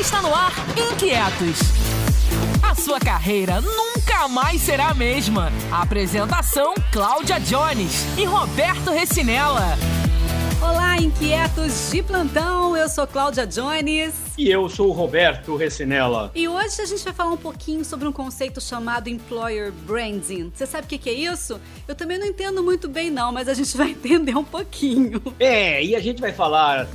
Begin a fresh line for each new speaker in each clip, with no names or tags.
Está no ar Inquietos. A sua carreira nunca mais será a mesma. apresentação: Cláudia Jones e Roberto Recinella.
Olá, inquietos de plantão. Eu sou Cláudia Jones.
E eu sou o Roberto Recinella.
E hoje a gente vai falar um pouquinho sobre um conceito chamado Employer Branding. Você sabe o que é isso? Eu também não entendo muito bem, não, mas a gente vai entender um pouquinho.
É, e a gente vai falar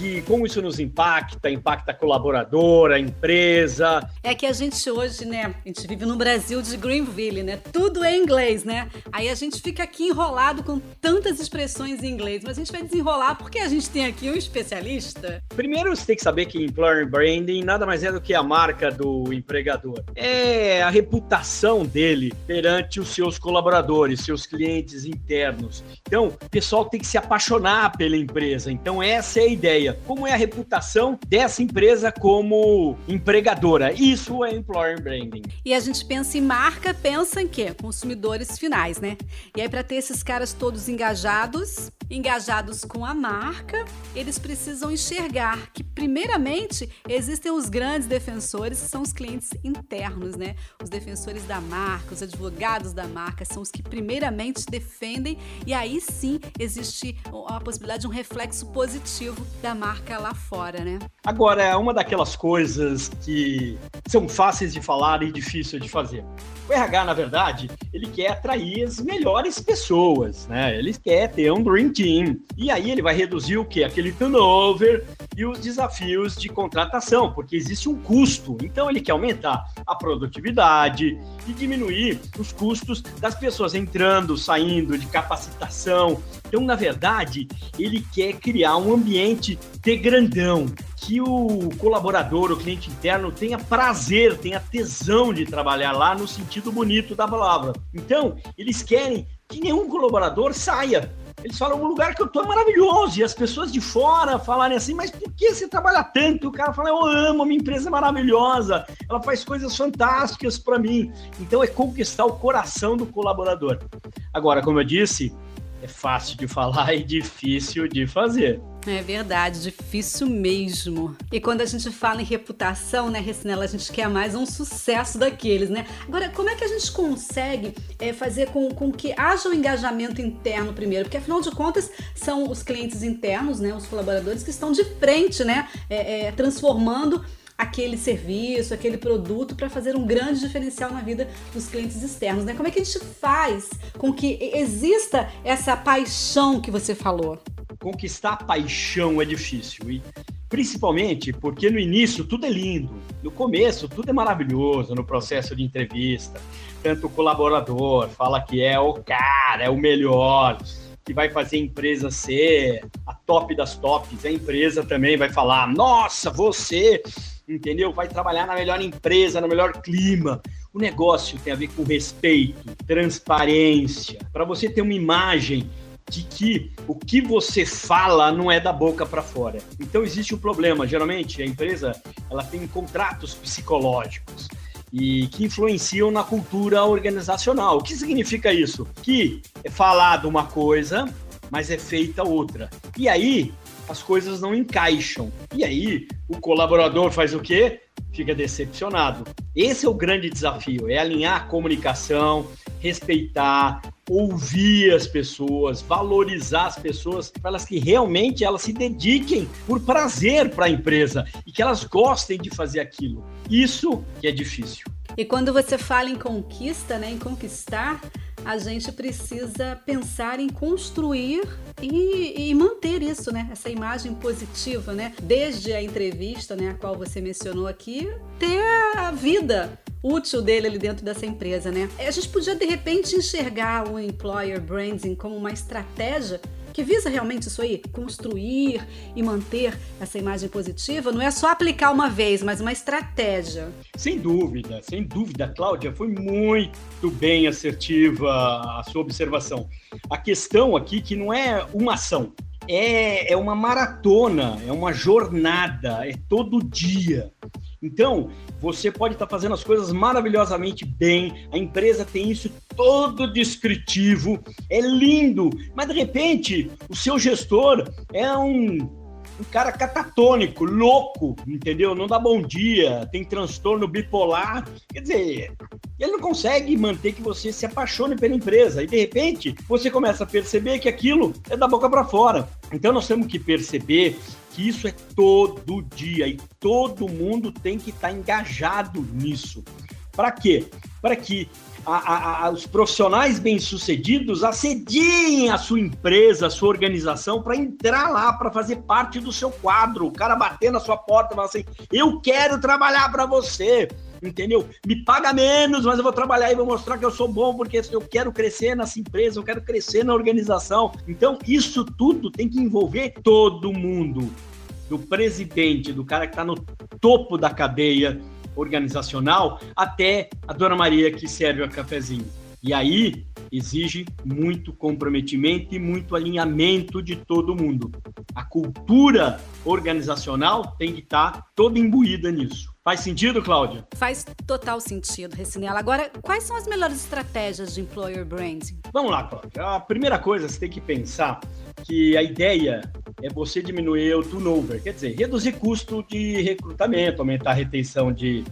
de como isso nos impacta, impacta a colaboradora, a empresa.
É que a gente hoje, né, a gente vive no Brasil de Greenville, né? Tudo é inglês, né? Aí a gente fica aqui enrolado com tantas expressões em inglês, mas a gente vai desenrolar porque a gente tem aqui um especialista.
Primeiro você tem que saber que employer branding nada mais é do que a marca do empregador. É a reputação dele perante os seus colaboradores, seus clientes internos. Então, o pessoal tem que se apaixonar pela empresa. Então, essa é a ideia como é a reputação dessa empresa como empregadora. Isso é employer branding.
E a gente pensa em marca, pensa em quê? Consumidores finais, né? E aí para ter esses caras todos engajados, engajados com a marca, eles precisam enxergar que primeiramente existem os grandes defensores, que são os clientes internos, né? Os defensores da marca, os advogados da marca são os que primeiramente defendem e aí sim existe a possibilidade de um reflexo positivo da marca lá fora, né?
Agora, é uma daquelas coisas que são fáceis de falar e difíceis de fazer. O RH, na verdade, ele quer atrair as melhores pessoas, né? Ele quer ter um dream team. E aí ele vai reduzir o quê? Aquele turnover e os desafios de contratação, porque existe um custo. Então ele quer aumentar a produtividade e diminuir os custos das pessoas entrando, saindo, de capacitação. Então, na verdade, ele quer criar um ambiente de grandão, que o colaborador, o cliente interno, tenha prazer, tenha tesão de trabalhar lá no sentido bonito da palavra. Então, eles querem que nenhum colaborador saia. Eles falam, o lugar que eu tô é maravilhoso. E as pessoas de fora falarem assim, mas por que você trabalha tanto? O cara fala, eu amo, a minha empresa é maravilhosa, ela faz coisas fantásticas para mim. Então é conquistar o coração do colaborador. Agora, como eu disse, é fácil de falar e difícil de fazer.
É verdade, difícil mesmo. E quando a gente fala em reputação, né, Recinela, a gente quer mais um sucesso daqueles, né? Agora, como é que a gente consegue é, fazer com, com que haja um engajamento interno primeiro? Porque afinal de contas, são os clientes internos, né, os colaboradores que estão de frente, né, é, é, transformando aquele serviço, aquele produto para fazer um grande diferencial na vida dos clientes externos, né? Como é que a gente faz com que exista essa paixão que você falou?
Conquistar a paixão é difícil e principalmente porque no início tudo é lindo, no começo tudo é maravilhoso no processo de entrevista. Tanto o colaborador fala que é o cara, é o melhor, que vai fazer a empresa ser a top das tops. A empresa também vai falar: nossa, você entendeu? Vai trabalhar na melhor empresa, no melhor clima. O negócio tem a ver com respeito, transparência, para você ter uma imagem de que o que você fala não é da boca para fora. Então existe um problema. Geralmente a empresa ela tem contratos psicológicos e que influenciam na cultura organizacional. O que significa isso? Que é falado uma coisa, mas é feita outra. E aí as coisas não encaixam. E aí, o colaborador faz o quê? Fica decepcionado. Esse é o grande desafio, é alinhar a comunicação, respeitar, ouvir as pessoas, valorizar as pessoas, para elas que realmente elas se dediquem por prazer para a empresa e que elas gostem de fazer aquilo. Isso que é difícil.
E quando você fala em conquista, né, em conquistar, a gente precisa pensar em construir e, e, manter isso, né? Essa imagem positiva, né? Desde a entrevista, né, a qual você mencionou aqui, até a vida útil dele ali dentro dessa empresa, né? A gente podia de repente enxergar o employer branding como uma estratégia que visa realmente isso aí, construir e manter essa imagem positiva, não é só aplicar uma vez, mas uma estratégia.
Sem dúvida, sem dúvida, Cláudia, foi muito bem assertiva a sua observação. A questão aqui que não é uma ação, é, é uma maratona, é uma jornada, é todo dia. Então, você pode estar fazendo as coisas maravilhosamente bem, a empresa tem isso todo descritivo, é lindo, mas de repente o seu gestor é um um cara catatônico, louco, entendeu? Não dá bom dia, tem transtorno bipolar. Quer dizer, ele não consegue manter que você se apaixone pela empresa. E de repente, você começa a perceber que aquilo é da boca para fora. Então nós temos que perceber que isso é todo dia e todo mundo tem que estar tá engajado nisso. Para quê? Para que a, a, os profissionais bem-sucedidos assediem a sua empresa, a sua organização para entrar lá, para fazer parte do seu quadro. O cara bater na sua porta e falar assim: eu quero trabalhar para você. Entendeu? Me paga menos, mas eu vou trabalhar e vou mostrar que eu sou bom, porque eu quero crescer nessa empresa, eu quero crescer na organização. Então, isso tudo tem que envolver todo mundo. Do presidente, do cara que está no topo da cadeia, organizacional até a Dona Maria que serve o cafezinho. E aí exige muito comprometimento e muito alinhamento de todo mundo. A cultura organizacional tem que estar toda imbuída nisso. Faz sentido, Cláudia?
Faz total sentido, Recinela. Agora, quais são as melhores estratégias de employer branding?
Vamos lá, Cláudia. A primeira coisa, você tem que pensar que a ideia é você diminuir o turnover, quer dizer, reduzir custo de recrutamento, aumentar a retenção de,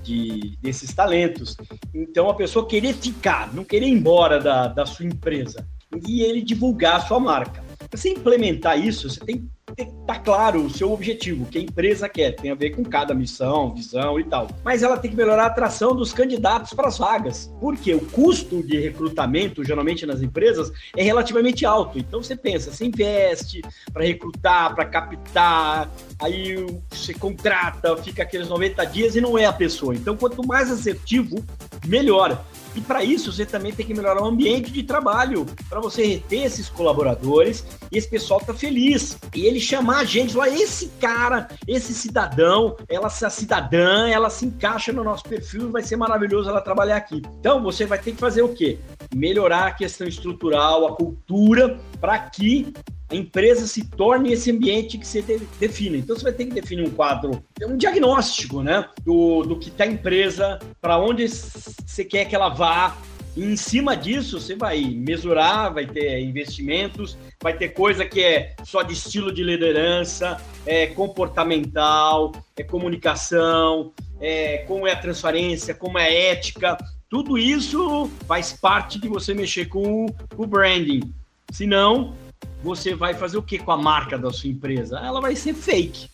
de, desses talentos. Então, a pessoa querer ficar, não querer ir embora da, da sua empresa e ele divulgar a sua marca. Para você implementar isso, você tem que estar tá claro o seu objetivo, o que a empresa quer, tem a ver com cada missão, visão e tal. Mas ela tem que melhorar a atração dos candidatos para as vagas, porque o custo de recrutamento, geralmente nas empresas, é relativamente alto. Então você pensa, você investe para recrutar, para captar, aí você contrata, fica aqueles 90 dias e não é a pessoa. Então, quanto mais assertivo, melhor. E para isso, você também tem que melhorar o ambiente de trabalho, para você reter esses colaboradores e esse pessoal tá feliz. E ele chamar a gente, lá, esse cara, esse cidadão, ela, essa cidadã, ela se encaixa no nosso perfil vai ser maravilhoso ela trabalhar aqui. Então, você vai ter que fazer o quê? Melhorar a questão estrutural, a cultura, para que a empresa se torne esse ambiente que você define. Então você vai ter que definir um quadro, um diagnóstico, né, do, do que está a empresa, para onde você quer que ela vá. E em cima disso, você vai mesurar, vai ter investimentos, vai ter coisa que é só de estilo de liderança, é comportamental, é comunicação, é como é a transparência, como é a ética. Tudo isso faz parte de você mexer com, o branding. Senão, você vai fazer o que com a marca da sua empresa? Ela vai ser fake.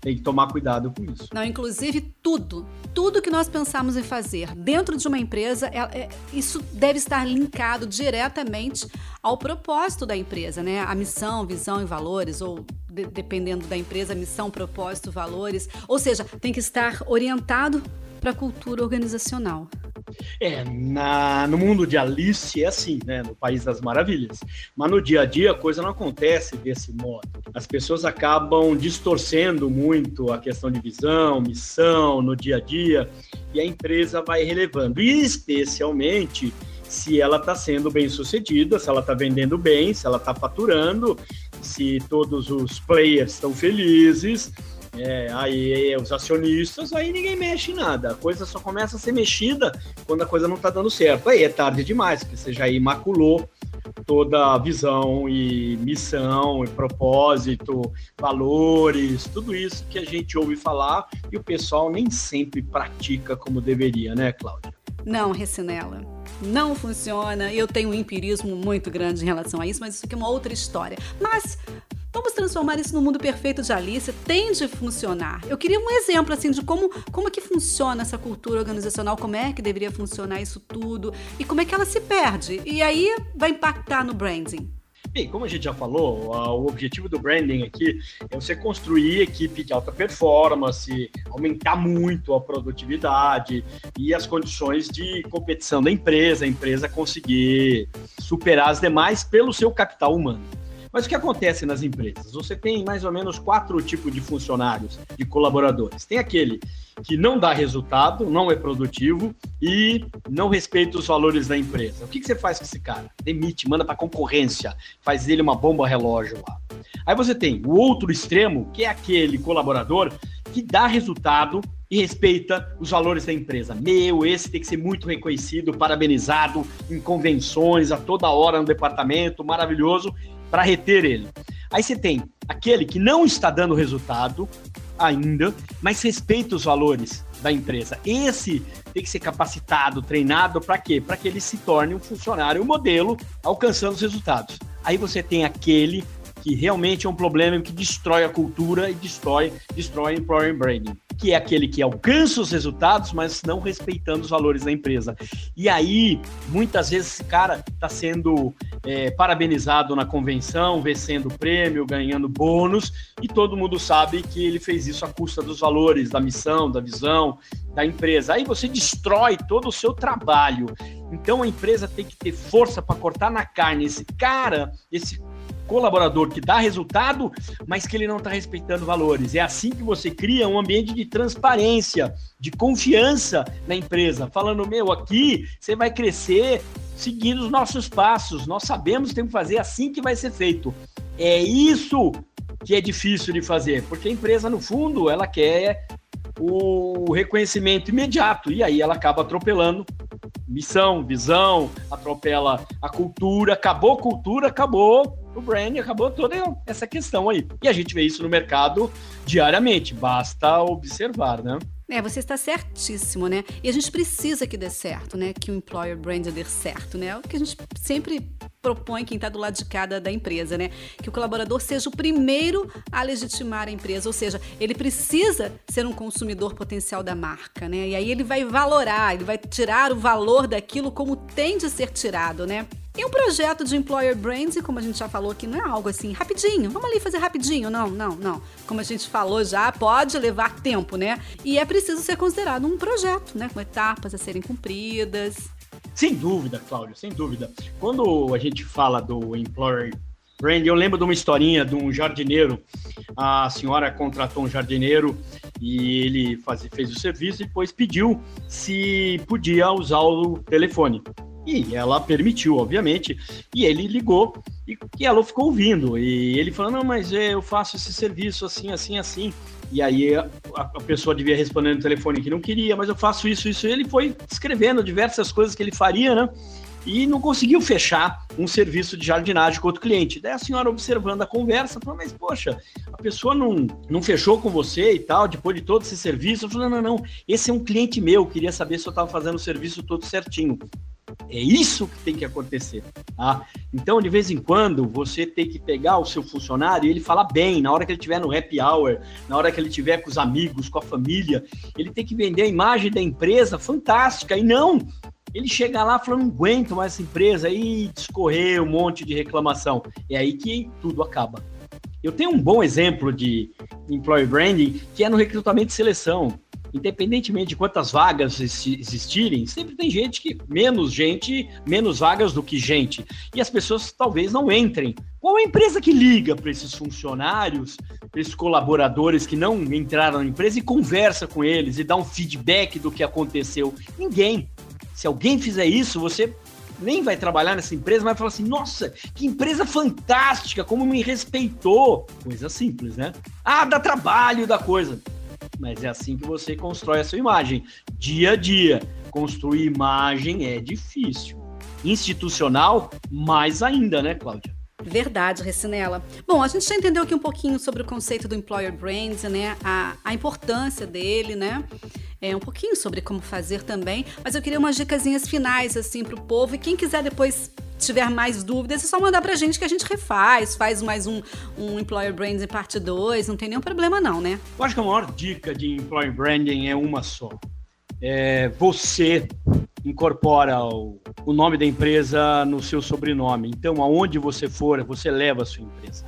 Tem que tomar cuidado com isso.
Não, inclusive tudo, tudo que nós pensamos em fazer dentro de uma empresa, é, é, isso deve estar linkado diretamente ao propósito da empresa, né? A missão, visão e valores, ou de, dependendo da empresa, missão, propósito, valores. Ou seja, tem que estar orientado para a cultura organizacional.
É, na, no mundo de Alice é assim, né? No País das Maravilhas. Mas no dia a dia a coisa não acontece desse modo. As pessoas acabam distorcendo muito a questão de visão, missão no dia a dia e a empresa vai relevando. E especialmente se ela está sendo bem sucedida, se ela está vendendo bem, se ela está faturando, se todos os players estão felizes é, aí os acionistas, aí ninguém mexe em nada. A coisa só começa a ser mexida quando a coisa não está dando certo. Aí é tarde demais, porque você já imaculou toda a visão e missão e propósito, valores, tudo isso que a gente ouve falar e o pessoal nem sempre pratica como deveria, né, Cláudia?
Não, Recinela. Não funciona. Eu tenho um empirismo muito grande em relação a isso, mas isso aqui é uma outra história. Mas Vamos transformar isso no mundo perfeito de Alice. Tem de funcionar. Eu queria um exemplo assim de como como é que funciona essa cultura organizacional, como é que deveria funcionar isso tudo e como é que ela se perde. E aí vai impactar no branding.
Bem, como a gente já falou, o objetivo do branding aqui é você construir equipe de alta performance, aumentar muito a produtividade e as condições de competição da empresa, a empresa conseguir superar as demais pelo seu capital humano. Mas o que acontece nas empresas? Você tem mais ou menos quatro tipos de funcionários, de colaboradores. Tem aquele que não dá resultado, não é produtivo e não respeita os valores da empresa. O que, que você faz com esse cara? Demite, manda para concorrência, faz ele uma bomba relógio lá. Aí você tem o outro extremo, que é aquele colaborador que dá resultado e respeita os valores da empresa. Meu, esse tem que ser muito reconhecido, parabenizado em convenções a toda hora no departamento, maravilhoso para reter ele. Aí você tem aquele que não está dando resultado ainda, mas respeita os valores da empresa. Esse tem que ser capacitado, treinado para quê? Para que ele se torne um funcionário um modelo, alcançando os resultados. Aí você tem aquele que realmente é um problema que destrói a cultura e destrói, destrói employer branding, que é aquele que alcança os resultados, mas não respeitando os valores da empresa. E aí, muitas vezes, esse cara está sendo é, parabenizado na convenção, vencendo prêmio, ganhando bônus, e todo mundo sabe que ele fez isso à custa dos valores, da missão, da visão da empresa. Aí você destrói todo o seu trabalho. Então a empresa tem que ter força para cortar na carne esse cara, esse colaborador que dá resultado, mas que ele não está respeitando valores. É assim que você cria um ambiente de transparência, de confiança na empresa, falando: meu, aqui você vai crescer seguindo os nossos passos, nós sabemos que temos que fazer assim que vai ser feito. É isso que é difícil de fazer, porque a empresa, no fundo, ela quer o reconhecimento imediato e aí ela acaba atropelando missão, visão, atropela a cultura, acabou a cultura, acabou o brand, acabou toda essa questão aí. E a gente vê isso no mercado diariamente, basta observar, né?
É, você está certíssimo, né? E a gente precisa que dê certo, né? Que o employer brand dê certo, né? O que a gente sempre propõe quem está do lado de cada da empresa, né? Que o colaborador seja o primeiro a legitimar a empresa, ou seja, ele precisa ser um consumidor potencial da marca, né? E aí ele vai valorar, ele vai tirar o valor daquilo como tem de ser tirado, né? E um projeto de employer branding, como a gente já falou aqui, não é algo assim rapidinho. Vamos ali fazer rapidinho. Não, não, não. Como a gente falou já, pode levar tempo, né? E é preciso ser considerado um projeto, né? Com etapas a serem cumpridas.
Sem dúvida, Cláudio, sem dúvida. Quando a gente fala do employer brand, eu lembro de uma historinha de um jardineiro. A senhora contratou um jardineiro e ele faz, fez o serviço e depois pediu se podia usar o telefone. E ela permitiu, obviamente, e ele ligou e, e ela ficou ouvindo. E ele falou: Não, mas eu faço esse serviço assim, assim, assim. E aí a, a, pessoa devia responder no telefone que não queria, mas eu faço isso, isso. E ele foi escrevendo diversas coisas que ele faria, né? E não conseguiu fechar um serviço de jardinagem com outro cliente. Daí a senhora, observando a conversa, falou: Mas poxa, a pessoa não, não fechou com você e tal, depois de todo esse serviço. Eu falei: Não, não, não, esse é um cliente meu, queria saber se eu estava fazendo o serviço todo certinho. É isso que tem que acontecer. Tá? Então, de vez em quando, você tem que pegar o seu funcionário e ele falar bem, na hora que ele estiver no happy hour, na hora que ele estiver com os amigos, com a família, ele tem que vender a imagem da empresa fantástica e não ele chega lá falando, não aguento mais essa empresa e discorrer um monte de reclamação. É aí que tudo acaba. Eu tenho um bom exemplo de employee branding que é no recrutamento e seleção independentemente de quantas vagas existirem, sempre tem gente que menos gente, menos vagas do que gente. E as pessoas talvez não entrem. Qual a empresa que liga para esses funcionários, para esses colaboradores que não entraram na empresa e conversa com eles e dá um feedback do que aconteceu? Ninguém. Se alguém fizer isso, você nem vai trabalhar nessa empresa, vai falar assim: nossa, que empresa fantástica, como me respeitou. Coisa simples, né? Ah, dá trabalho da coisa mas é assim que você constrói a sua imagem. Dia a dia, construir imagem é difícil. Institucional, mais ainda, né, Cláudia?
Verdade, Recinela. Bom, a gente já entendeu aqui um pouquinho sobre o conceito do employer brand, né? A, a importância dele, né? É, um pouquinho sobre como fazer também, mas eu queria umas dicasinhas finais assim para o povo e quem quiser depois tiver mais dúvidas, é só mandar pra gente que a gente refaz, faz mais um, um Employer Branding parte 2, não tem nenhum problema não, né?
Eu acho que a maior dica de Employer Branding é uma só. É você incorpora o, o nome da empresa no seu sobrenome. Então, aonde você for, você leva a sua empresa.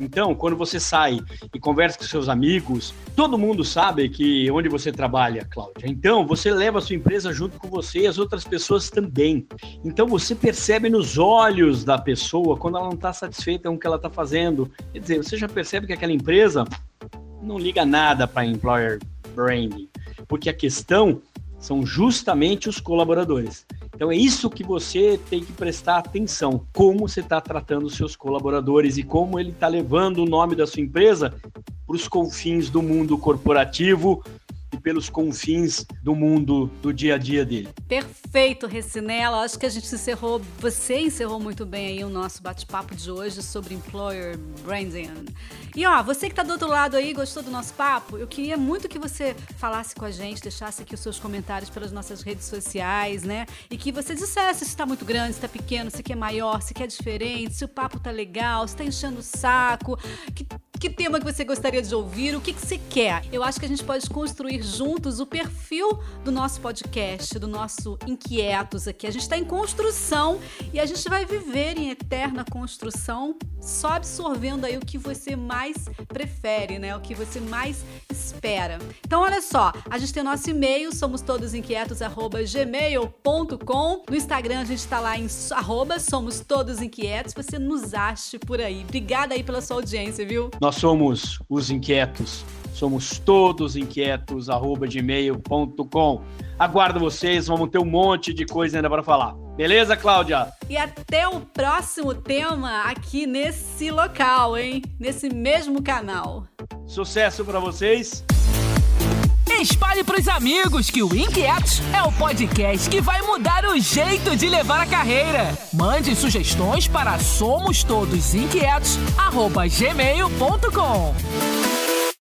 Então, quando você sai e conversa com seus amigos, todo mundo sabe que onde você trabalha, Cláudia. Então, você leva a sua empresa junto com você e as outras pessoas também. Então, você percebe nos olhos da pessoa quando ela não está satisfeita com o que ela está fazendo. Quer dizer, você já percebe que aquela empresa não liga nada para employer branding, porque a questão são justamente os colaboradores. Então é isso que você tem que prestar atenção, como você está tratando os seus colaboradores e como ele está levando o nome da sua empresa para os confins do mundo corporativo pelos confins do mundo do dia a dia dele.
Perfeito, Recinela. Acho que a gente encerrou, você encerrou muito bem aí o nosso bate-papo de hoje sobre employer branding. E ó, você que tá do outro lado aí, gostou do nosso papo? Eu queria muito que você falasse com a gente, deixasse aqui os seus comentários pelas nossas redes sociais, né? E que você dissesse se tá muito grande, se tá pequeno, se quer maior, se quer diferente, se o papo tá legal, se tá enchendo o saco, que que tema que você gostaria de ouvir? O que, que você quer? Eu acho que a gente pode construir juntos o perfil do nosso podcast, do nosso Inquietos aqui. A gente está em construção e a gente vai viver em eterna construção, só absorvendo aí o que você mais prefere, né? O que você mais espera. Então, olha só, a gente tem o nosso e-mail, somos todos inquietos, gmail.com. No Instagram a gente está lá em arroba somos todos inquietos. Você nos ache por aí. Obrigada aí pela sua audiência, viu?
Nós somos os inquietos. Somos todos inquietos, arroba gmail.com. Aguardo vocês, vamos ter um monte de coisa ainda para falar. Beleza, Cláudia?
E até o próximo tema aqui nesse local, hein? Nesse mesmo canal.
Sucesso para vocês.
Espalhe pros amigos que o Inquietos é o podcast que vai mudar o jeito de levar a carreira. Mande sugestões para somos todos inquietos@gmail.com.